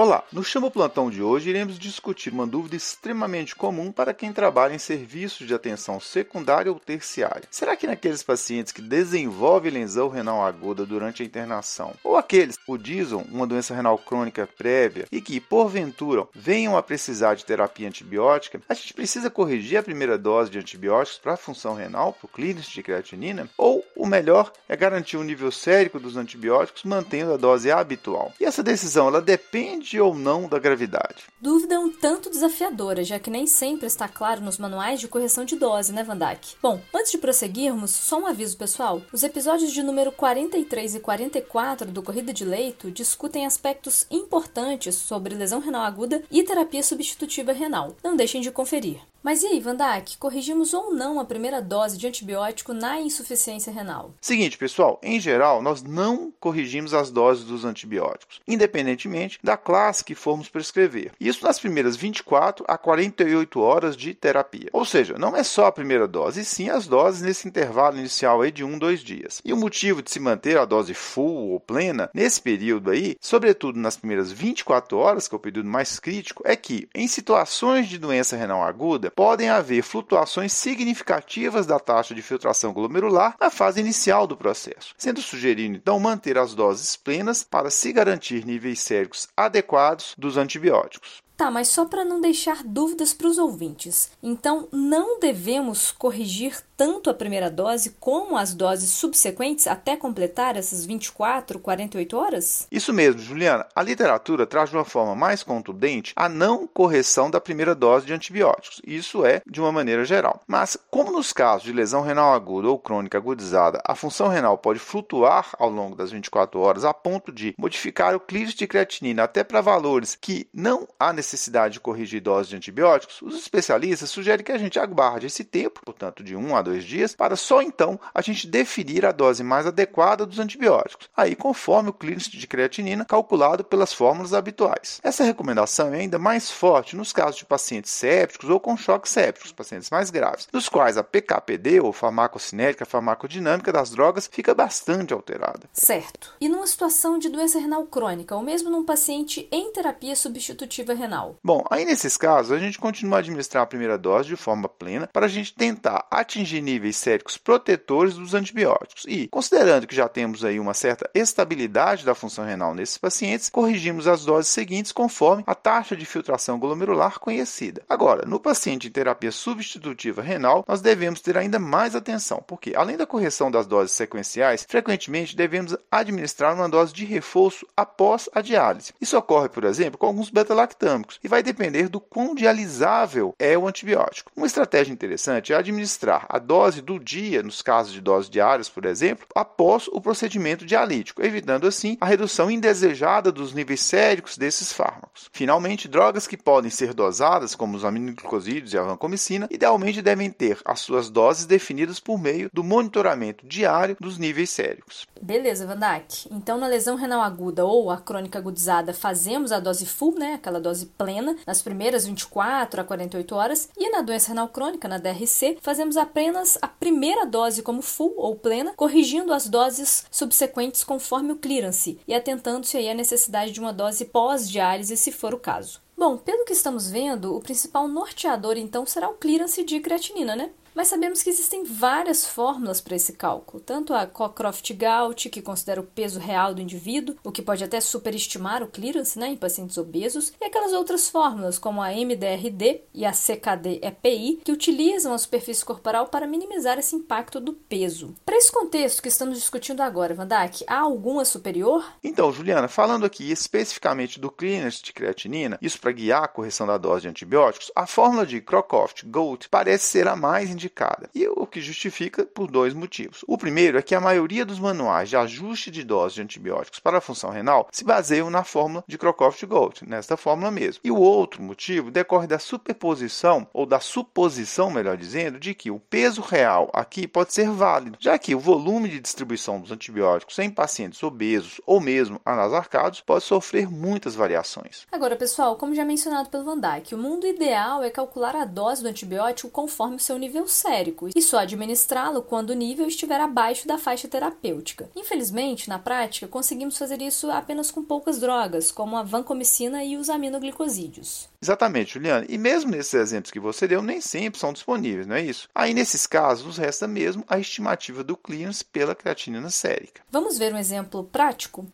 Olá, no Chama Plantão de hoje iremos discutir uma dúvida extremamente comum para quem trabalha em serviços de atenção secundária ou terciária. Será que naqueles pacientes que desenvolvem lesão renal aguda durante a internação, ou aqueles que udizam uma doença renal crônica prévia e que, porventura, venham a precisar de terapia antibiótica, a gente precisa corrigir a primeira dose de antibióticos para a função renal, para o clínico de creatinina? Ou o melhor é garantir o nível sérico dos antibióticos mantendo a dose habitual? E essa decisão ela depende ou não da gravidade. Dúvida um tanto desafiadora, já que nem sempre está claro nos manuais de correção de dose, né, Vandak? Bom, antes de prosseguirmos, só um aviso pessoal. Os episódios de número 43 e 44 do Corrida de Leito discutem aspectos importantes sobre lesão renal aguda e terapia substitutiva renal. Não deixem de conferir. Mas e aí, Vandak, corrigimos ou não a primeira dose de antibiótico na insuficiência renal? Seguinte, pessoal, em geral, nós não corrigimos as doses dos antibióticos, independentemente da classe que formos prescrever. Isso nas primeiras 24 a 48 horas de terapia. Ou seja, não é só a primeira dose, e sim as doses nesse intervalo inicial aí de 1, 2 dias. E o motivo de se manter a dose full ou plena nesse período aí, sobretudo nas primeiras 24 horas, que é o período mais crítico, é que em situações de doença renal aguda, podem haver flutuações significativas da taxa de filtração glomerular na fase inicial do processo, sendo sugerido então manter as doses plenas para se garantir níveis séricos adequados dos antibióticos. Tá, mas só para não deixar dúvidas para os ouvintes. Então, não devemos corrigir tanto a primeira dose como as doses subsequentes até completar essas 24, 48 horas? Isso mesmo, Juliana. A literatura traz de uma forma mais contundente a não correção da primeira dose de antibióticos. Isso é de uma maneira geral. Mas, como nos casos de lesão renal aguda ou crônica agudizada, a função renal pode flutuar ao longo das 24 horas a ponto de modificar o clíris de creatinina até para valores que não há necessidade de corrigir doses de antibióticos, os especialistas sugerem que a gente aguarde esse tempo, portanto de 1 a 2 dias, para só então a gente definir a dose mais adequada dos antibióticos, aí conforme o clínico de creatinina calculado pelas fórmulas habituais. Essa recomendação é ainda mais forte nos casos de pacientes sépticos ou com choque sépticos, pacientes mais graves, nos quais a PKPD ou farmacocinética farmacodinâmica das drogas fica bastante alterada. Certo. E numa situação de doença renal crônica, ou mesmo num paciente em terapia substitutiva renal, Bom, aí nesses casos, a gente continua a administrar a primeira dose de forma plena para a gente tentar atingir níveis séricos protetores dos antibióticos. E, considerando que já temos aí uma certa estabilidade da função renal nesses pacientes, corrigimos as doses seguintes conforme a taxa de filtração glomerular conhecida. Agora, no paciente em terapia substitutiva renal, nós devemos ter ainda mais atenção, porque além da correção das doses sequenciais, frequentemente devemos administrar uma dose de reforço após a diálise. Isso ocorre, por exemplo, com alguns beta-lactâmicos e vai depender do quão dialisável é o antibiótico. Uma estratégia interessante é administrar a dose do dia, nos casos de doses diárias, por exemplo, após o procedimento dialítico, evitando assim a redução indesejada dos níveis séricos desses fármacos. Finalmente, drogas que podem ser dosadas, como os aminoglicosídeos e a vancomicina, idealmente devem ter as suas doses definidas por meio do monitoramento diário dos níveis séricos. Beleza, Vandak. Então, na lesão renal aguda ou a crônica agudizada, fazemos a dose full, né, aquela dose plena, nas primeiras 24 a 48 horas, e na doença renal crônica, na DRC, fazemos apenas a primeira dose como full ou plena, corrigindo as doses subsequentes conforme o clearance e atentando-se aí à necessidade de uma dose pós-diálise, se for o caso. Bom, pelo que estamos vendo, o principal norteador então será o clearance de creatinina, né? Mas sabemos que existem várias fórmulas para esse cálculo, tanto a Cockcroft-Gault, que considera o peso real do indivíduo, o que pode até superestimar o clearance né, em pacientes obesos, e aquelas outras fórmulas, como a MDRD e a CKD-EPI, que utilizam a superfície corporal para minimizar esse impacto do peso. Para esse contexto que estamos discutindo agora, Vandak, há alguma superior? Então, Juliana, falando aqui especificamente do clearance de creatinina, isso para guiar a correção da dose de antibióticos, a fórmula de Crocroft-Gault parece ser a mais indicada indicada, e o que justifica por dois motivos. O primeiro é que a maioria dos manuais de ajuste de dose de antibióticos para a função renal se baseiam na fórmula de Crocroft-Gault, nesta fórmula mesmo. E o outro motivo decorre da superposição, ou da suposição, melhor dizendo, de que o peso real aqui pode ser válido, já que o volume de distribuição dos antibióticos em pacientes obesos ou mesmo anasarcados pode sofrer muitas variações. Agora, pessoal, como já mencionado pelo Van Dyke, o mundo ideal é calcular a dose do antibiótico conforme o seu nível sérico e só administrá-lo quando o nível estiver abaixo da faixa terapêutica. Infelizmente, na prática, conseguimos fazer isso apenas com poucas drogas, como a vancomicina e os aminoglicosídeos. Exatamente, Juliana. E mesmo nesses exemplos que você deu, nem sempre são disponíveis, não é isso? Aí, nesses casos, nos resta mesmo a estimativa do clearance pela creatinina sérica. Vamos ver um exemplo prático?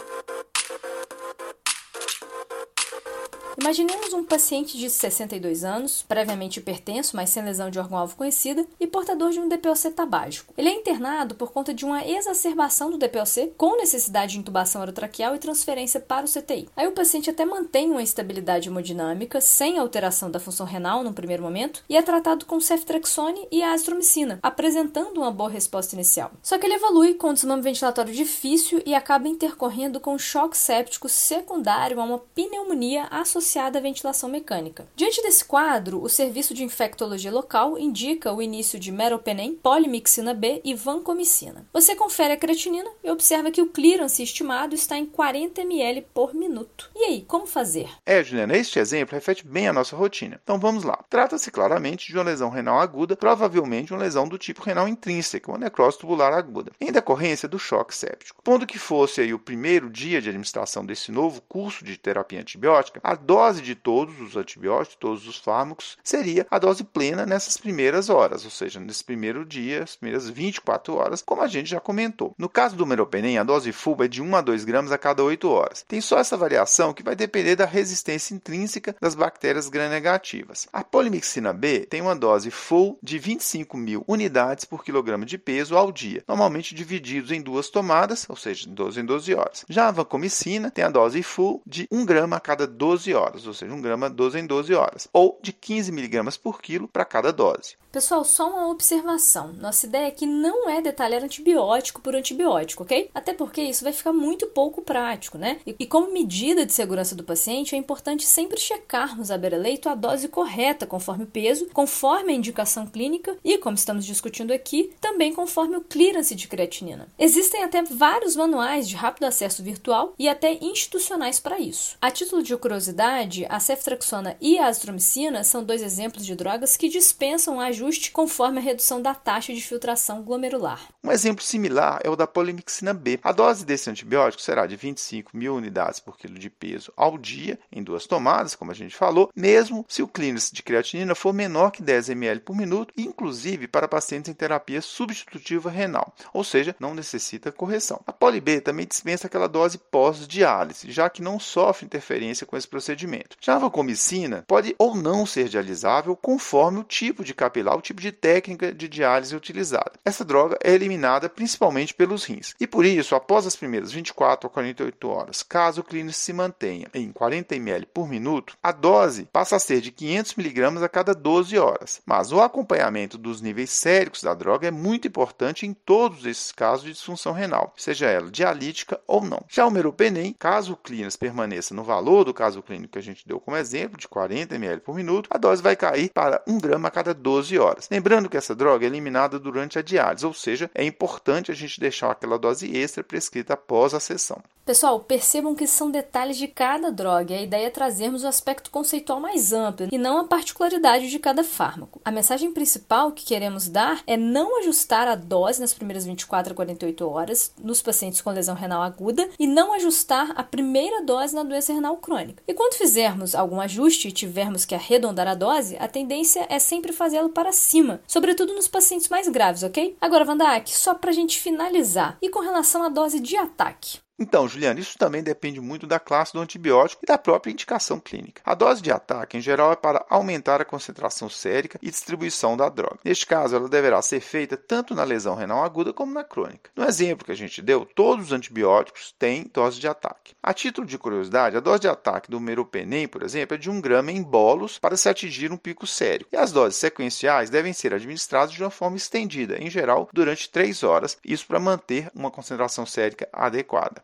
Imaginemos um paciente de 62 anos, previamente hipertenso, mas sem lesão de órgão-alvo conhecida, e portador de um DPOC tabágico. Ele é internado por conta de uma exacerbação do DPOC, com necessidade de intubação orotraqueal e transferência para o CTI. Aí o paciente até mantém uma estabilidade hemodinâmica, sem alteração da função renal no primeiro momento, e é tratado com ceftrexone e azitromicina, apresentando uma boa resposta inicial. Só que ele evolui com um desmame ventilatório difícil e acaba intercorrendo com choque séptico secundário a uma pneumonia associada associada à ventilação mecânica. Diante desse quadro, o Serviço de Infectologia Local indica o início de meropenem, polimixina B e vancomicina. Você confere a creatinina e observa que o clearance estimado está em 40 ml por minuto. E aí, como fazer? É, Juliana, este exemplo reflete bem a nossa rotina. Então vamos lá. Trata-se claramente de uma lesão renal aguda, provavelmente uma lesão do tipo renal intrínseca, uma necrose tubular aguda, em decorrência do choque séptico. Pondo que fosse aí o primeiro dia de administração desse novo curso de terapia antibiótica, a dose de todos os antibióticos, todos os fármacos, seria a dose plena nessas primeiras horas, ou seja, nesse primeiro dia, as primeiras 24 horas, como a gente já comentou. No caso do meropenem, a dose full é de 1 a 2 gramas a cada 8 horas. Tem só essa variação que vai depender da resistência intrínseca das bactérias gram-negativas. A polimixina B tem uma dose full de 25 mil unidades por quilograma de peso ao dia, normalmente divididos em duas tomadas, ou seja, 12 em 12 horas. Já a vancomicina tem a dose full de 1 grama a cada 12 horas horas, ou seja, 1 grama 12 em 12 horas, ou de 15 miligramas por quilo para cada dose. Pessoal, só uma observação. Nossa ideia aqui não é detalhar antibiótico por antibiótico, ok? Até porque isso vai ficar muito pouco prático, né? E, e como medida de segurança do paciente, é importante sempre checarmos a beira-leito a dose correta, conforme o peso, conforme a indicação clínica e, como estamos discutindo aqui, também conforme o clearance de creatinina. Existem até vários manuais de rápido acesso virtual e até institucionais para isso. A título de curiosidade, a ceftriaxona e a azitromicina são dois exemplos de drogas que dispensam ajuda ajuste conforme a redução da taxa de filtração glomerular. Um exemplo similar é o da polimixina B. A dose desse antibiótico será de 25 mil unidades por quilo de peso ao dia, em duas tomadas, como a gente falou, mesmo se o clearance de creatinina for menor que 10 ml por minuto, inclusive para pacientes em terapia substitutiva renal, ou seja, não necessita correção. A poli B também dispensa aquela dose pós-diálise, já que não sofre interferência com esse procedimento. Já a vancomicina pode ou não ser dialisável conforme o tipo de capilar o tipo de técnica de diálise utilizada. Essa droga é eliminada principalmente pelos rins. E por isso, após as primeiras 24 a 48 horas, caso o clínico se mantenha em 40 ml por minuto, a dose passa a ser de 500 mg a cada 12 horas. Mas o acompanhamento dos níveis séricos da droga é muito importante em todos esses casos de disfunção renal, seja ela dialítica ou não. Já o meropenem, caso o clínico permaneça no valor do caso clínico que a gente deu como exemplo, de 40 ml por minuto, a dose vai cair para 1 grama a cada 12 horas. Lembrando que essa droga é eliminada durante a diálise, ou seja, é importante a gente deixar aquela dose extra prescrita após a sessão. Pessoal, percebam que são detalhes de cada droga e a ideia é trazermos o aspecto conceitual mais amplo e não a particularidade de cada fármaco. A mensagem principal que queremos dar é não ajustar a dose nas primeiras 24 a 48 horas nos pacientes com lesão renal aguda e não ajustar a primeira dose na doença renal crônica. E quando fizermos algum ajuste e tivermos que arredondar a dose, a tendência é sempre fazê-lo para cima, sobretudo nos pacientes mais graves, ok? Agora, Vandak, só para a gente finalizar, e com relação à dose de ataque? Então, Juliana, isso também depende muito da classe do antibiótico e da própria indicação clínica. A dose de ataque, em geral, é para aumentar a concentração sérica e distribuição da droga. Neste caso, ela deverá ser feita tanto na lesão renal aguda como na crônica. No exemplo que a gente deu, todos os antibióticos têm dose de ataque. A título de curiosidade, a dose de ataque do meropenem, por exemplo, é de 1 grama em bolos para se atingir um pico sério. E as doses sequenciais devem ser administradas de uma forma estendida, em geral, durante 3 horas, isso para manter uma concentração sérica adequada.